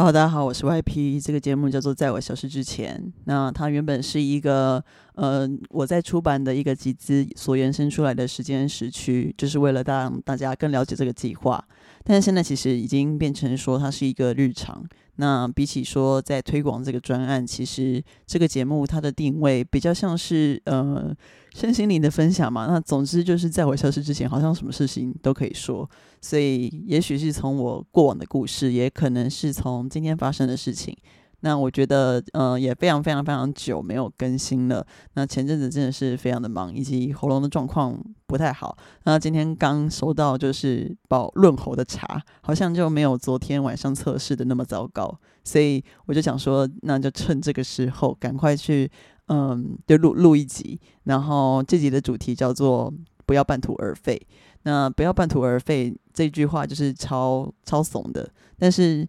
好的大家好，我是 YP。这个节目叫做《在我消失之前》。那它原本是一个呃，我在出版的一个集资所延伸出来的时间时区，就是为了让大家更了解这个计划。但是现在其实已经变成说它是一个日常。那比起说在推广这个专案，其实这个节目它的定位比较像是呃身心灵的分享嘛。那总之就是在我消失之前，好像什么事情都可以说。所以也许是从我过往的故事，也可能是从今天发生的事情。那我觉得，呃，也非常非常非常久没有更新了。那前阵子真的是非常的忙，以及喉咙的状况不太好。那今天刚收到就是保润喉的茶，好像就没有昨天晚上测试的那么糟糕。所以我就想说，那就趁这个时候赶快去，嗯，就录录一集。然后这集的主题叫做“不要半途而废”。那“不要半途而废”这句话就是超超怂的，但是。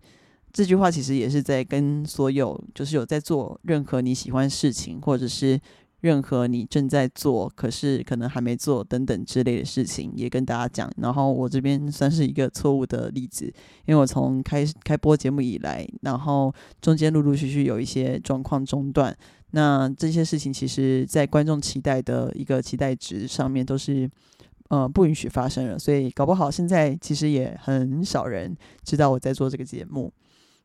这句话其实也是在跟所有就是有在做任何你喜欢事情，或者是任何你正在做可是可能还没做等等之类的事情，也跟大家讲。然后我这边算是一个错误的例子，因为我从开开播节目以来，然后中间陆陆续续有一些状况中断，那这些事情其实在观众期待的一个期待值上面都是呃不允许发生了，所以搞不好现在其实也很少人知道我在做这个节目。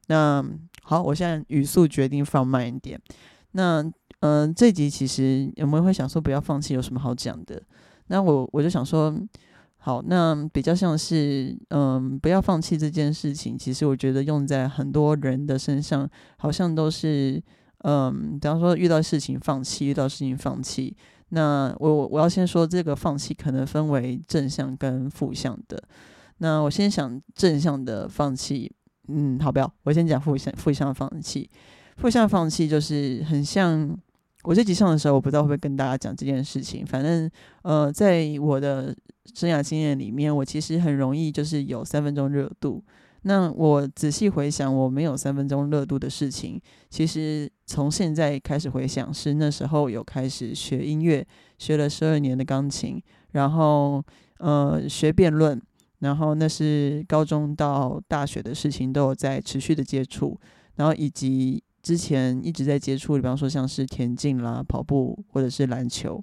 那好，我现在语速决定放慢一点。那嗯，这集其实有没有会想说不要放弃，有什么好讲的？那我我就想说，好，那比较像是嗯，不要放弃这件事情。其实我觉得用在很多人的身上，好像都是嗯，比方说遇到事情放弃，遇到事情放弃。那我我要先说，这个放弃可能分为正向跟负向的。那我先想正向的放弃。嗯，好，不要，我先讲负向负向放弃。负向放弃就是很像我这集上的时候，我不知道会不会跟大家讲这件事情。反正呃，在我的生涯经验里面，我其实很容易就是有三分钟热度。那我仔细回想，我没有三分钟热度的事情，其实从现在开始回想，是那时候有开始学音乐，学了十二年的钢琴，然后呃学辩论。然后那是高中到大学的事情，都有在持续的接触，然后以及之前一直在接触，比方说像是田径啦、跑步或者是篮球，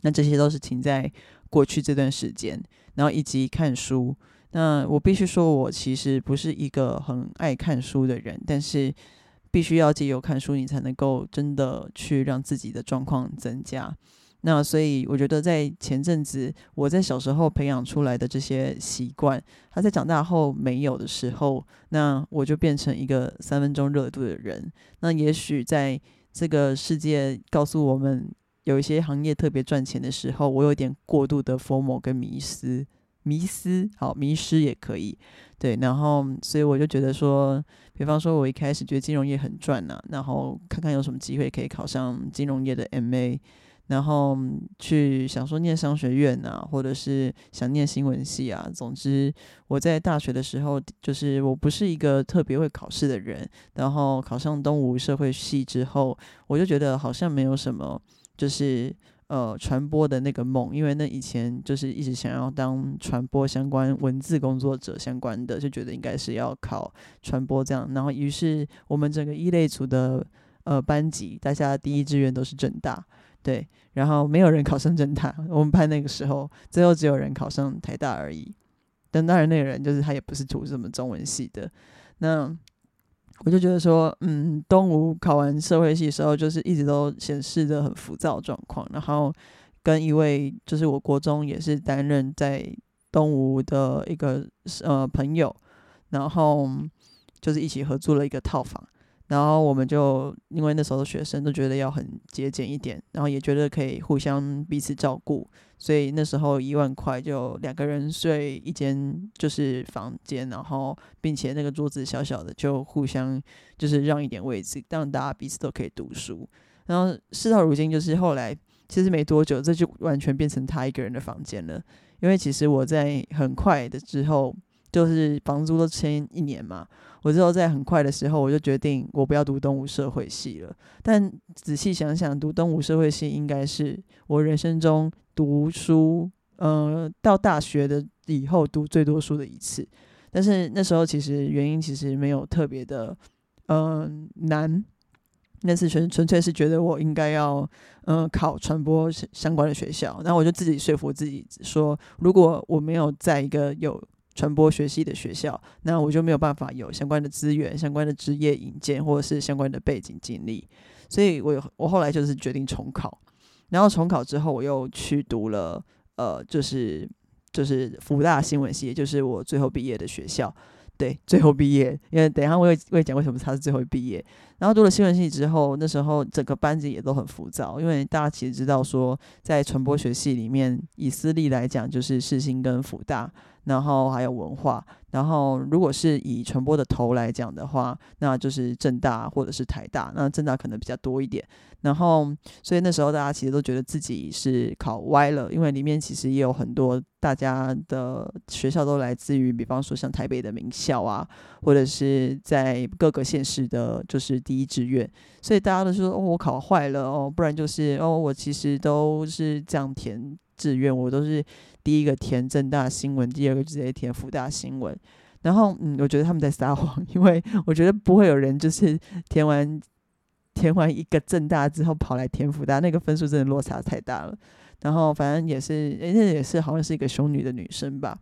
那这些都是停在过去这段时间。然后以及看书，那我必须说，我其实不是一个很爱看书的人，但是必须要借由看书，你才能够真的去让自己的状况增加。那所以我觉得，在前阵子我在小时候培养出来的这些习惯，他在长大后没有的时候，那我就变成一个三分钟热度的人。那也许在这个世界告诉我们有一些行业特别赚钱的时候，我有点过度的 form 跟迷失，迷失好迷失也可以对。然后所以我就觉得说，比方说我一开始觉得金融业很赚呐，然后看看有什么机会可以考上金融业的 MA。然后去想说念商学院啊，或者是想念新闻系啊。总之，我在大学的时候，就是我不是一个特别会考试的人。然后考上东吴社会系之后，我就觉得好像没有什么，就是呃传播的那个梦，因为那以前就是一直想要当传播相关文字工作者相关的，就觉得应该是要考传播这样。然后于是我们整个一类组的呃班级，大家第一志愿都是正大。对，然后没有人考上正大，我们班那个时候最后只有人考上台大而已。但当然那个人就是他也不是读什么中文系的。那我就觉得说，嗯，东吴考完社会系的时候，就是一直都显示着很浮躁状况。然后跟一位就是我国中也是担任在东吴的一个呃朋友，然后就是一起合租了一个套房。然后我们就因为那时候的学生都觉得要很节俭一点，然后也觉得可以互相彼此照顾，所以那时候一万块就两个人睡一间就是房间，然后并且那个桌子小小的，就互相就是让一点位置，让大家彼此都可以读书。然后事到如今，就是后来其实没多久，这就完全变成他一个人的房间了，因为其实我在很快的之后。就是房租都签一年嘛，我之后在很快的时候，我就决定我不要读东吴社会系了。但仔细想想，读东吴社会系应该是我人生中读书，呃，到大学的以后读最多书的一次。但是那时候其实原因其实没有特别的嗯难，那次纯纯粹是觉得我应该要嗯考传播相关的学校，然后我就自己说服自己说，如果我没有在一个有传播学系的学校，那我就没有办法有相关的资源、相关的职业引荐或者是相关的背景经历，所以我我后来就是决定重考，然后重考之后我又去读了呃就是。就是福大新闻系，也就是我最后毕业的学校。对，最后毕业，因为等一下我会会讲为什么他是最后毕业。然后读了新闻系之后，那时候整个班级也都很浮躁，因为大家其实知道说，在传播学系里面，以私立来讲就是世新跟福大，然后还有文化。然后如果是以传播的头来讲的话，那就是正大或者是台大，那正大可能比较多一点。然后，所以那时候大家其实都觉得自己是考歪了，因为里面其实也有很多大家的学校都来自于，比方说像台北的名校啊，或者是在各个县市的，就是第一志愿。所以大家都说哦，我考坏了哦，不然就是哦，我其实都是这样填志愿，我都是第一个填正大新闻，第二个直接填福大新闻。然后，嗯，我觉得他们在撒谎，因为我觉得不会有人就是填完。填完一个正大之后跑来填福大，那个分数真的落差太大了。然后反正也是，那也是好像是一个凶女的女生吧。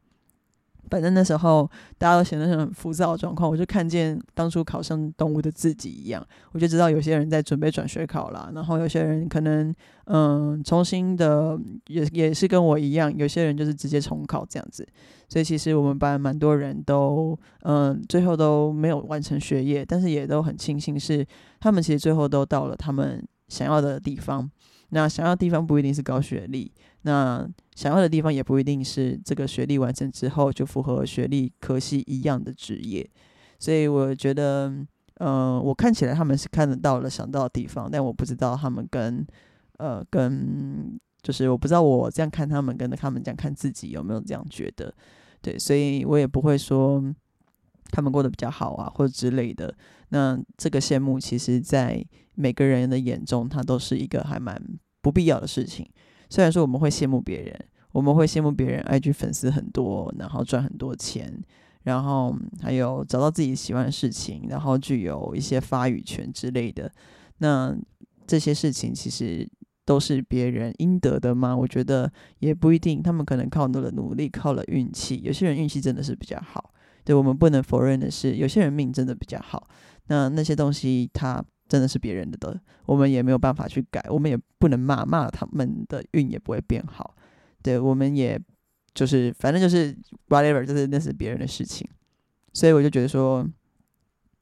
反正那时候大家都显得很浮躁的状况，我就看见当初考上动物的自己一样，我就知道有些人在准备转学考啦，然后有些人可能嗯重新的也也是跟我一样，有些人就是直接重考这样子。所以其实我们班蛮多人都嗯最后都没有完成学业，但是也都很庆幸是他们其实最后都到了他们想要的地方。那想要地方不一定是高学历，那想要的地方也不一定是这个学历完成之后就符合学历科系一样的职业。所以我觉得，嗯，我看起来他们是看得到了想到的地方，但我不知道他们跟呃跟就是我不知道我这样看他们跟他们这样看自己有没有这样觉得。对，所以我也不会说他们过得比较好啊或者之类的。那这个羡慕，其实，在每个人的眼中，它都是一个还蛮不必要的事情。虽然说我们会羡慕别人，我们会羡慕别人 IG 粉丝很多，然后赚很多钱，然后还有找到自己喜欢的事情，然后具有一些发语权之类的。那这些事情其实都是别人应得的吗？我觉得也不一定。他们可能靠多了努力，靠了运气。有些人运气真的是比较好。对我们不能否认的是，有些人命真的比较好。那那些东西，它真的是别人的的，我们也没有办法去改，我们也不能骂骂他们的运也不会变好。对，我们也就是反正就是 whatever，就是那是别人的事情。所以我就觉得说，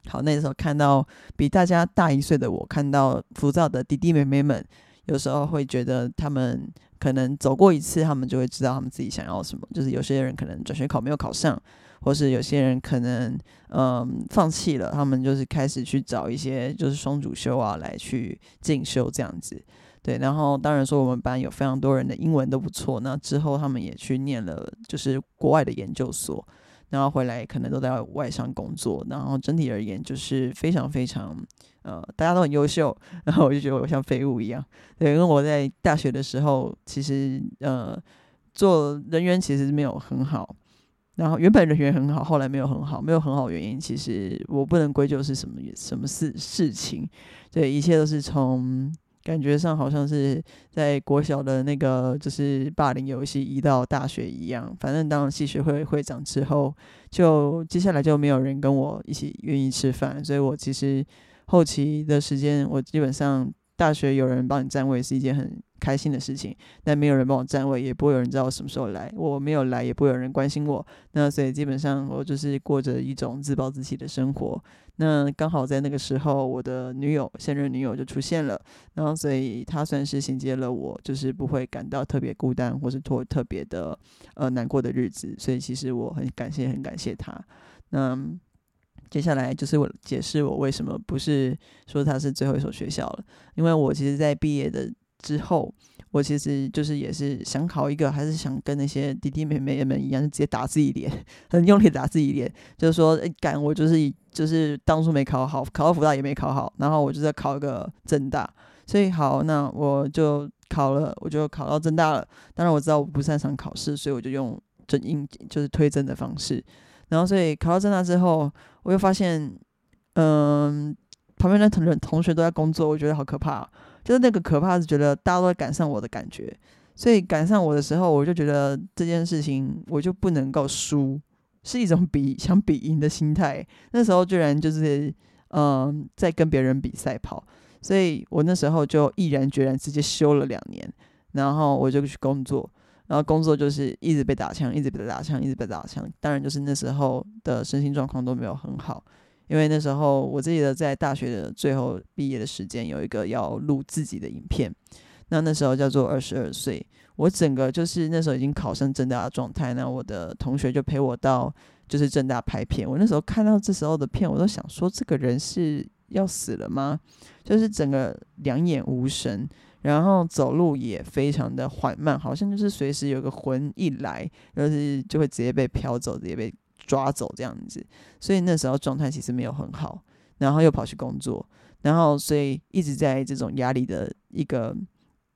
好，那时候看到比大家大一岁的我，看到浮躁的弟弟妹妹们，有时候会觉得他们可能走过一次，他们就会知道他们自己想要什么。就是有些人可能转学考没有考上。或是有些人可能嗯放弃了，他们就是开始去找一些就是双主修啊来去进修这样子，对。然后当然说我们班有非常多人的英文都不错，那之后他们也去念了就是国外的研究所，然后回来可能都在外商工作。然后整体而言就是非常非常呃大家都很优秀，然后我就觉得我像废物一样，对。因为我在大学的时候其实呃做人员其实没有很好。然后原本人缘很好，后来没有很好，没有很好原因，其实我不能归咎是什么什么事事情，对，一切都是从感觉上好像是在国小的那个就是霸凌游戏移到大学一样，反正当了系学会会长之后，就接下来就没有人跟我一起愿意吃饭，所以我其实后期的时间，我基本上大学有人帮你占位是一件很。开心的事情，但没有人帮我占位，也不会有人知道我什么时候来。我没有来，也不会有人关心我。那所以基本上我就是过着一种自暴自弃的生活。那刚好在那个时候，我的女友现任女友就出现了，然后所以她算是衔接了我，就是不会感到特别孤单，或是特特别的呃难过的日子。所以其实我很感谢，很感谢她。那接下来就是我解释我为什么不是说它是最后一所学校了，因为我其实在毕业的。之后，我其实就是也是想考一个，还是想跟那些弟弟妹妹们一样，就直接打自己脸，很用力打自己脸，就是说，哎，干我就是就是当初没考好，考到福大也没考好，然后我就在考一个正大，所以好，那我就考了，我就考到正大了。当然我知道我不擅长考试，所以我就用正应就是推甄的方式。然后所以考到正大之后，我又发现，嗯，旁边的同同学都在工作，我觉得好可怕。就是那个可怕是觉得大家都在赶上我的感觉，所以赶上我的时候，我就觉得这件事情我就不能够输，是一种比 想比赢的心态。那时候居然就是嗯在跟别人比赛跑，所以我那时候就毅然决然直接休了两年，然后我就去工作。然后工作就是一直被打枪，一直被打枪，一直被打枪。当然，就是那时候的身心状况都没有很好，因为那时候我记得在大学的最后毕业的时间，有一个要录自己的影片。那那时候叫做二十二岁，我整个就是那时候已经考上正大的状态。那我的同学就陪我到就是正大拍片。我那时候看到这时候的片，我都想说，这个人是要死了吗？就是整个两眼无神。然后走路也非常的缓慢，好像就是随时有个魂一来，就是就会直接被飘走，直接被抓走这样子。所以那时候状态其实没有很好，然后又跑去工作，然后所以一直在这种压力的一个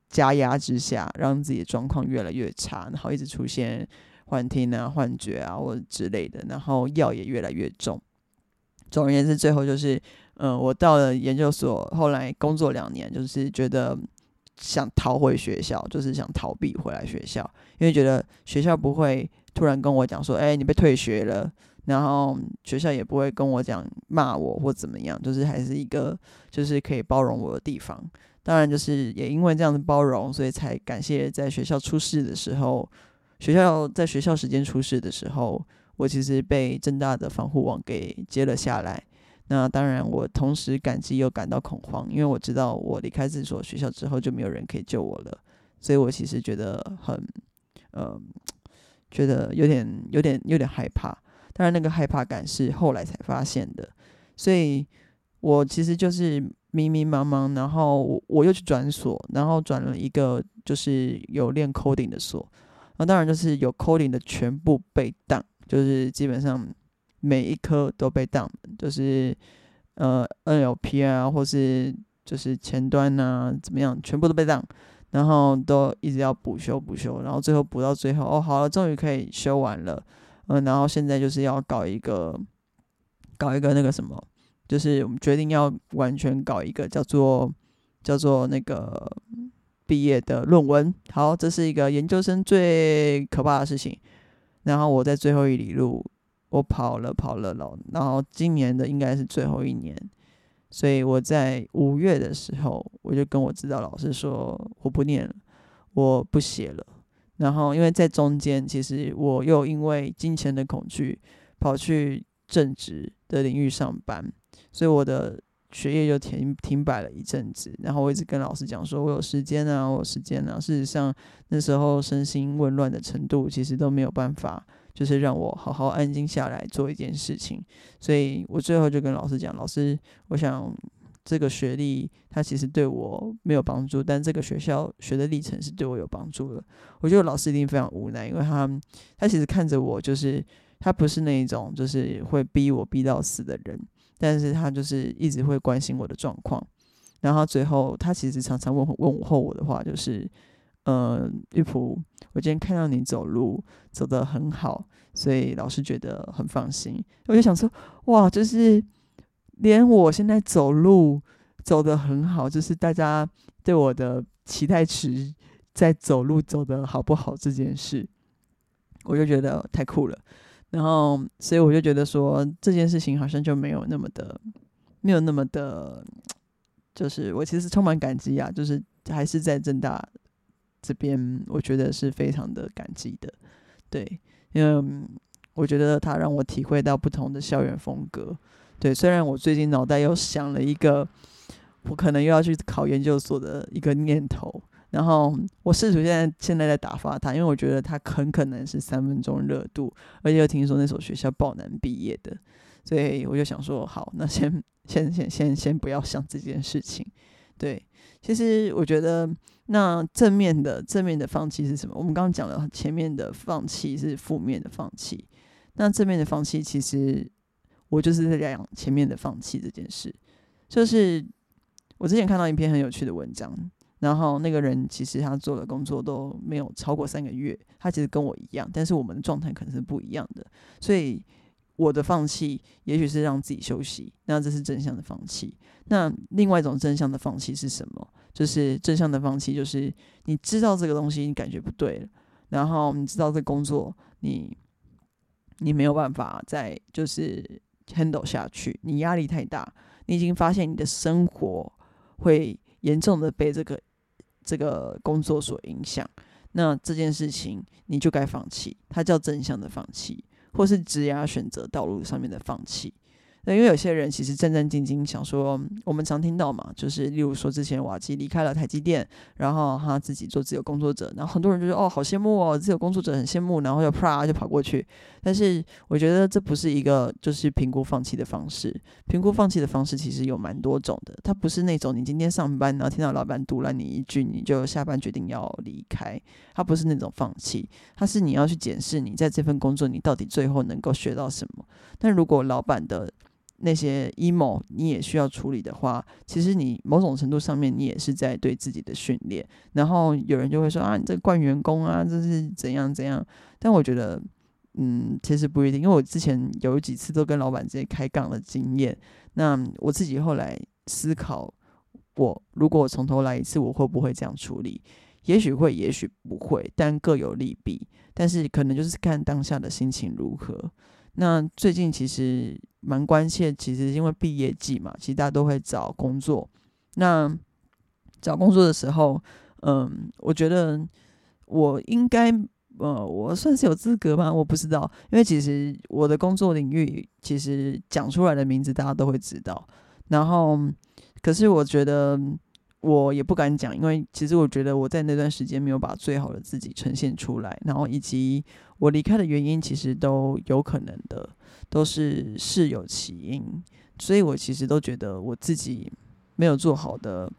加压之下，让自己的状况越来越差，然后一直出现幻听啊、幻觉啊或者之类的，然后药也越来越重。总而言之，最后就是，嗯，我到了研究所，后来工作两年，就是觉得。想逃回学校，就是想逃避回来学校，因为觉得学校不会突然跟我讲说：“哎，你被退学了。”然后学校也不会跟我讲骂我或怎么样，就是还是一个就是可以包容我的地方。当然，就是也因为这样的包容，所以才感谢在学校出事的时候，学校在学校时间出事的时候，我其实被正大的防护网给接了下来。那当然，我同时感激又感到恐慌，因为我知道我离开这所学校之后就没有人可以救我了，所以我其实觉得很，呃，觉得有点、有点、有点害怕。当然，那个害怕感是后来才发现的，所以我其实就是迷迷茫茫，然后我又去转所，然后转了一个就是有练 coding 的所，那当然就是有 coding 的全部被挡，就是基本上。每一科都被当，就是呃 NLP 啊，或是就是前端啊，怎么样，全部都被当，然后都一直要补修补修，然后最后补到最后，哦，好了，终于可以修完了，嗯，然后现在就是要搞一个搞一个那个什么，就是我们决定要完全搞一个叫做叫做那个毕业的论文，好，这是一个研究生最可怕的事情，然后我在最后一里路。我跑了跑了老，然后今年的应该是最后一年，所以我在五月的时候，我就跟我指导老师说，我不念了，我不写了。然后因为在中间，其实我又因为金钱的恐惧，跑去正职的领域上班，所以我的学业就停停摆了一阵子。然后我一直跟老师讲说，我有时间啊，我有时间啊。事实上那时候身心混乱的程度，其实都没有办法。就是让我好好安静下来做一件事情，所以我最后就跟老师讲：“老师，我想这个学历它其实对我没有帮助，但这个学校学的历程是对我有帮助的。”我觉得老师一定非常无奈，因为他他其实看着我，就是他不是那一种就是会逼我逼到死的人，但是他就是一直会关心我的状况。然后最后他其实常常问问我后我的话，就是。嗯，玉璞，我今天看到你走路走得很好，所以老师觉得很放心。我就想说，哇，就是连我现在走路走得很好，就是大家对我的期待值在走路走得好不好这件事，我就觉得太酷了。然后，所以我就觉得说，这件事情好像就没有那么的，没有那么的，就是我其实充满感激啊，就是还是在正大。这边我觉得是非常的感激的，对，因为我觉得他让我体会到不同的校园风格。对，虽然我最近脑袋又想了一个，我可能又要去考研究所的一个念头，然后我试图现在现在在打发他，因为我觉得他很可能是三分钟热度，而且又听说那所学校爆难毕业的，所以我就想说，好，那先先先先先不要想这件事情，对。其实我觉得，那正面的正面的放弃是什么？我们刚刚讲了前面的放弃是负面的放弃，那正面的放弃，其实我就是在讲前面的放弃这件事。就是我之前看到一篇很有趣的文章，然后那个人其实他做的工作都没有超过三个月，他其实跟我一样，但是我们的状态可能是不一样的，所以我的放弃，也许是让自己休息，那这是正向的放弃。那另外一种正向的放弃是什么？就是正向的放弃，就是你知道这个东西你感觉不对了，然后你知道这工作你你没有办法再就是 handle 下去，你压力太大，你已经发现你的生活会严重的被这个这个工作所影响，那这件事情你就该放弃，它叫正向的放弃。或是职业选择道路上面的放弃。那因为有些人其实战战兢兢，想说我们常听到嘛，就是例如说之前瓦基离开了台积电，然后他自己做自由工作者，然后很多人就说哦，好羡慕哦，自由工作者很羡慕，然后就啪就跑过去。但是我觉得这不是一个就是评估放弃的方式，评估放弃的方式其实有蛮多种的，它不是那种你今天上班然后听到老板堵了你一句，你就下班决定要离开，它不是那种放弃，它是你要去检视你在这份工作你到底最后能够学到什么。但如果老板的那些 emo 你也需要处理的话，其实你某种程度上面你也是在对自己的训练。然后有人就会说啊，你这惯员工啊，这是怎样怎样？但我觉得，嗯，其实不一定，因为我之前有几次都跟老板直接开杠的经验。那我自己后来思考，我如果从头来一次，我会不会这样处理？也许会，也许不会，但各有利弊。但是可能就是看当下的心情如何。那最近其实蛮关切，其实因为毕业季嘛，其实大家都会找工作。那找工作的时候，嗯，我觉得我应该，呃，我算是有资格吗？我不知道，因为其实我的工作领域，其实讲出来的名字大家都会知道。然后，可是我觉得。我也不敢讲，因为其实我觉得我在那段时间没有把最好的自己呈现出来，然后以及我离开的原因，其实都有可能的，都是事有其因，所以我其实都觉得我自己没有做好的，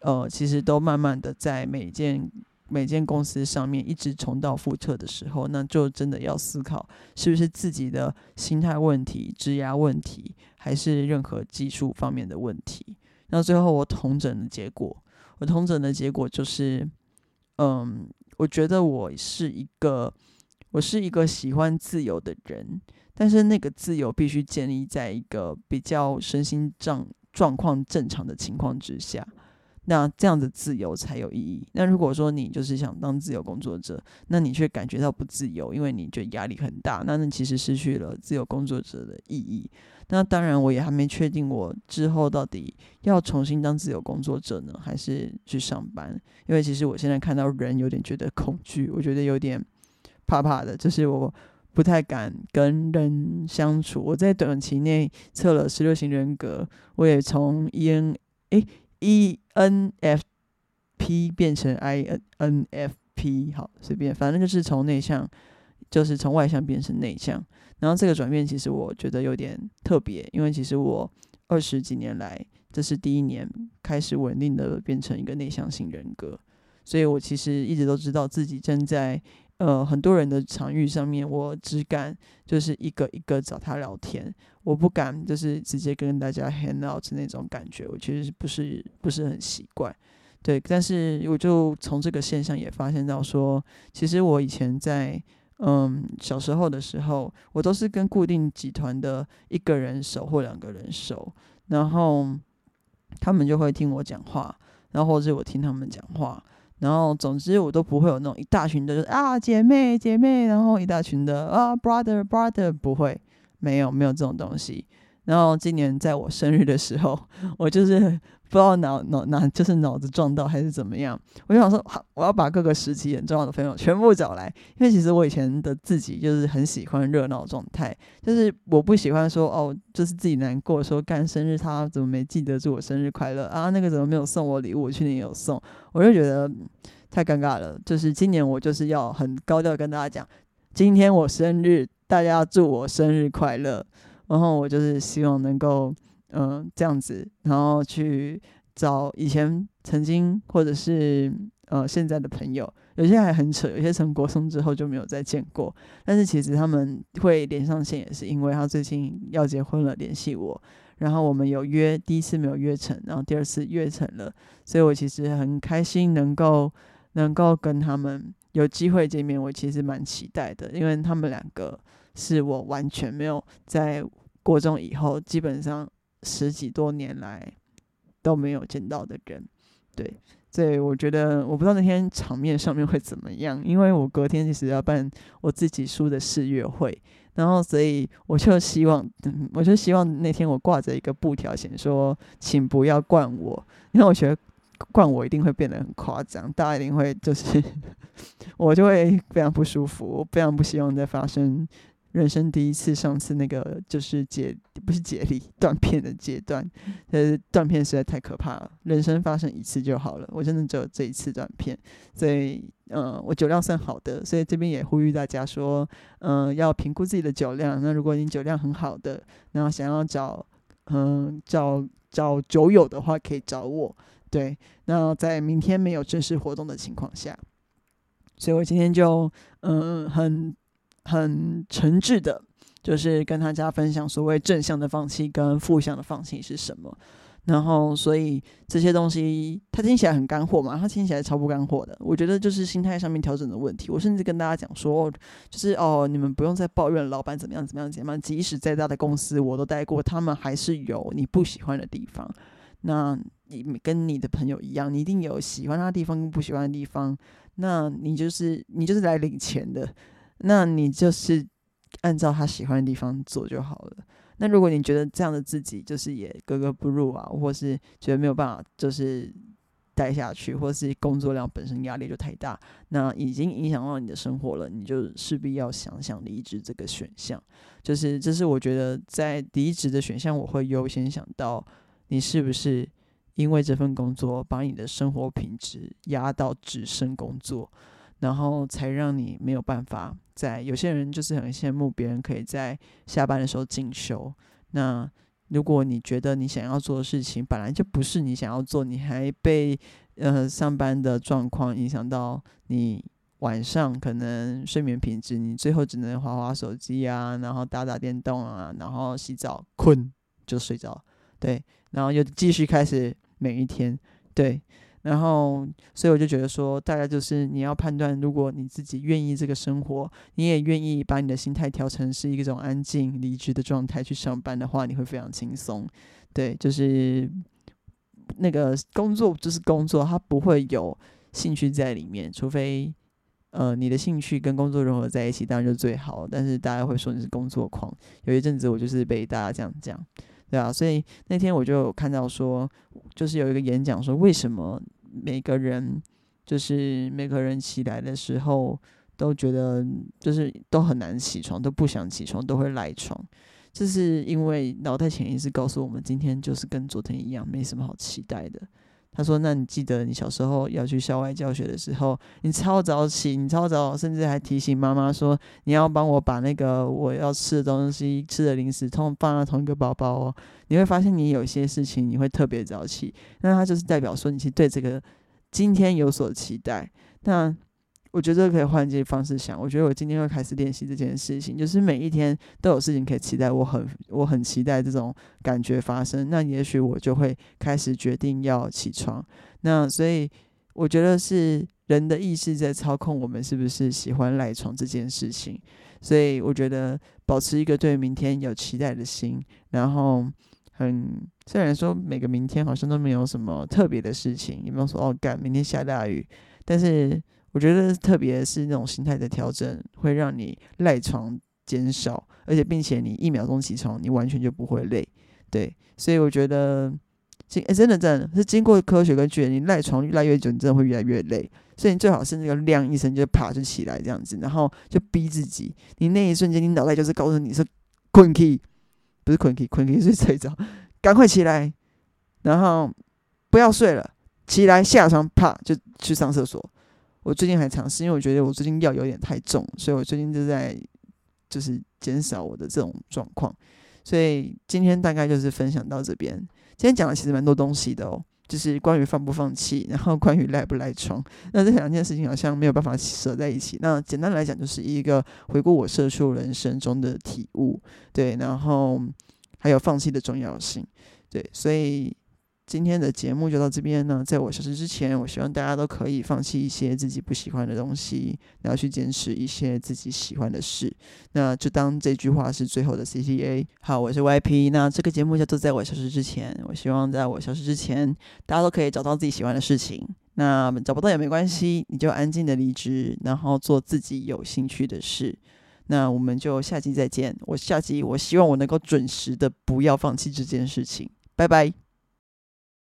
呃，其实都慢慢的在每件每件公司上面一直重蹈覆辙的时候，那就真的要思考是不是自己的心态问题、质押问题，还是任何技术方面的问题。那最后我统整的结果，我统整的结果就是，嗯，我觉得我是一个，我是一个喜欢自由的人，但是那个自由必须建立在一个比较身心状状况正常的情况之下。那这样的自由才有意义。那如果说你就是想当自由工作者，那你却感觉到不自由，因为你觉得压力很大，那那其实失去了自由工作者的意义。那当然，我也还没确定我之后到底要重新当自由工作者呢，还是去上班？因为其实我现在看到人有点觉得恐惧，我觉得有点怕怕的，就是我不太敢跟人相处。我在短期内测了十六型人格，我也从 E N 诶。E N F P 变成 I N N F P，好，随便，反正就是从内向，就是从外向变成内向。然后这个转变其实我觉得有点特别，因为其实我二十几年来，这是第一年开始稳定的变成一个内向型人格，所以我其实一直都知道自己正在。呃，很多人的场域上面，我只敢就是一个一个找他聊天，我不敢就是直接跟大家 hang out 那种感觉，我其实不是不是很习惯，对。但是我就从这个现象也发现到说，其实我以前在嗯小时候的时候，我都是跟固定集团的一个人熟或两个人熟，然后他们就会听我讲话，然后或者我听他们讲话。然后，总之我都不会有那种一大群的，就是啊姐妹姐妹，然后一大群的啊 brother brother，不会，没有没有这种东西。然后今年在我生日的时候，我就是不知道脑脑脑就是脑子撞到还是怎么样，我就想说，好，我要把各个时期很重要的朋友全部找来，因为其实我以前的自己就是很喜欢热闹状态，就是我不喜欢说哦，就是自己难过说干生日他怎么没记得祝我生日快乐啊，那个怎么没有送我礼物，去年有送，我就觉得太尴尬了。就是今年我就是要很高调跟大家讲，今天我生日，大家祝我生日快乐。然后我就是希望能够，嗯，这样子，然后去找以前曾经或者是呃现在的朋友，有些还很扯，有些从国松之后就没有再见过。但是其实他们会连上线，也是因为他最近要结婚了，联系我，然后我们有约，第一次没有约成，然后第二次约成了，所以我其实很开心能够能够跟他们有机会见面，我其实蛮期待的，因为他们两个。是我完全没有在国中以后，基本上十几多年来都没有见到的人。对，所以我觉得我不知道那天场面上面会怎么样，因为我隔天其实要办我自己书的试阅会，然后所以我就希望，我就希望那天我挂着一个布条，写说，请不要灌我，因为我觉得。灌我一定会变得很夸张，大家一定会就是，我就会非常不舒服，我非常不希望再发生人生第一次上次那个就是解不是解离断片的阶段，呃，断片实在太可怕了，人生发生一次就好了，我真的只有这一次断片，所以呃，我酒量算好的，所以这边也呼吁大家说，嗯，要评估自己的酒量，那如果你酒量很好的，然后想要找嗯找找酒友的话，可以找我。对，那在明天没有正式活动的情况下，所以我今天就嗯很很诚挚的，就是跟大家分享所谓正向的放弃跟负向的放弃是什么。然后，所以这些东西它听起来很干货嘛，它听起来超不干货的。我觉得就是心态上面调整的问题。我甚至跟大家讲说，就是哦，你们不用再抱怨老板怎么样怎么样怎么样，即使再大的公司我都待过，他们还是有你不喜欢的地方。那你跟你的朋友一样，你一定有喜欢他的地方跟不喜欢的地方。那你就是你就是来领钱的，那你就是按照他喜欢的地方做就好了。那如果你觉得这样的自己就是也格格不入啊，或是觉得没有办法就是待下去，或是工作量本身压力就太大，那已经影响到你的生活了，你就势必要想想离职这个选项。就是这是我觉得在离职的选项，我会优先想到。你是不是因为这份工作把你的生活品质压到只剩工作，然后才让你没有办法在？有些人就是很羡慕别人可以在下班的时候进修。那如果你觉得你想要做的事情本来就不是你想要做，你还被呃上班的状况影响到你晚上可能睡眠品质，你最后只能划划手机啊，然后打打电动啊，然后洗澡困就睡着。对，然后又继续开始每一天，对，然后所以我就觉得说，大概就是你要判断，如果你自己愿意这个生活，你也愿意把你的心态调成是一种安静离职的状态去上班的话，你会非常轻松。对，就是那个工作就是工作，它不会有兴趣在里面，除非呃你的兴趣跟工作融合在一起，当然就最好。但是大家会说你是工作狂，有一阵子我就是被大家这样讲。对啊，所以那天我就看到说，就是有一个演讲说，为什么每个人就是每个人起来的时候都觉得就是都很难起床，都不想起床，都会赖床，这是因为脑袋潜意识告诉我们，今天就是跟昨天一样，没什么好期待的。他说：“那你记得你小时候要去校外教学的时候，你超早起，你超早，甚至还提醒妈妈说你要帮我把那个我要吃的东西、吃的零食通放到同一个包包哦。你会发现你有些事情你会特别早起，那他就是代表说你其实对这个今天有所期待。那。”我觉得可以换一些方式想。我觉得我今天会开始练习这件事情，就是每一天都有事情可以期待。我很我很期待这种感觉发生。那也许我就会开始决定要起床。那所以我觉得是人的意识在操控我们是不是喜欢赖床这件事情。所以我觉得保持一个对明天有期待的心，然后很虽然说每个明天好像都没有什么特别的事情，也没有说哦干明天下大雨，但是。我觉得特别是那种心态的调整，会让你赖床减少，而且并且你一秒钟起床，你完全就不会累。对，所以我觉得，经真的真的是经过科学跟觉，你赖床越赖越久，你真的会越来越累。所以你最好是那个亮一声就爬就起来这样子，然后就逼自己，你那一瞬间你脑袋就是告诉你是困 key，不是困 key，困 key 是睡着，赶快起来，然后不要睡了，起来下床啪就去上厕所。我最近还尝试，因为我觉得我最近药有点太重，所以我最近就在就是减少我的这种状况。所以今天大概就是分享到这边。今天讲的其实蛮多东西的哦，就是关于放不放弃，然后关于赖不赖床。那这两件事情好像没有办法舍在一起。那简单来讲，就是一个回顾我社畜人生中的体悟，对，然后还有放弃的重要性，对，所以。今天的节目就到这边呢。在我消失之前，我希望大家都可以放弃一些自己不喜欢的东西，然后去坚持一些自己喜欢的事。那就当这句话是最后的 C T A。好，我是 Y P。那这个节目叫做在我消失之前，我希望在我消失之前，大家都可以找到自己喜欢的事情。那找不到也没关系，你就安静的离职，然后做自己有兴趣的事。那我们就下集再见。我下集我希望我能够准时的不要放弃这件事情。拜拜。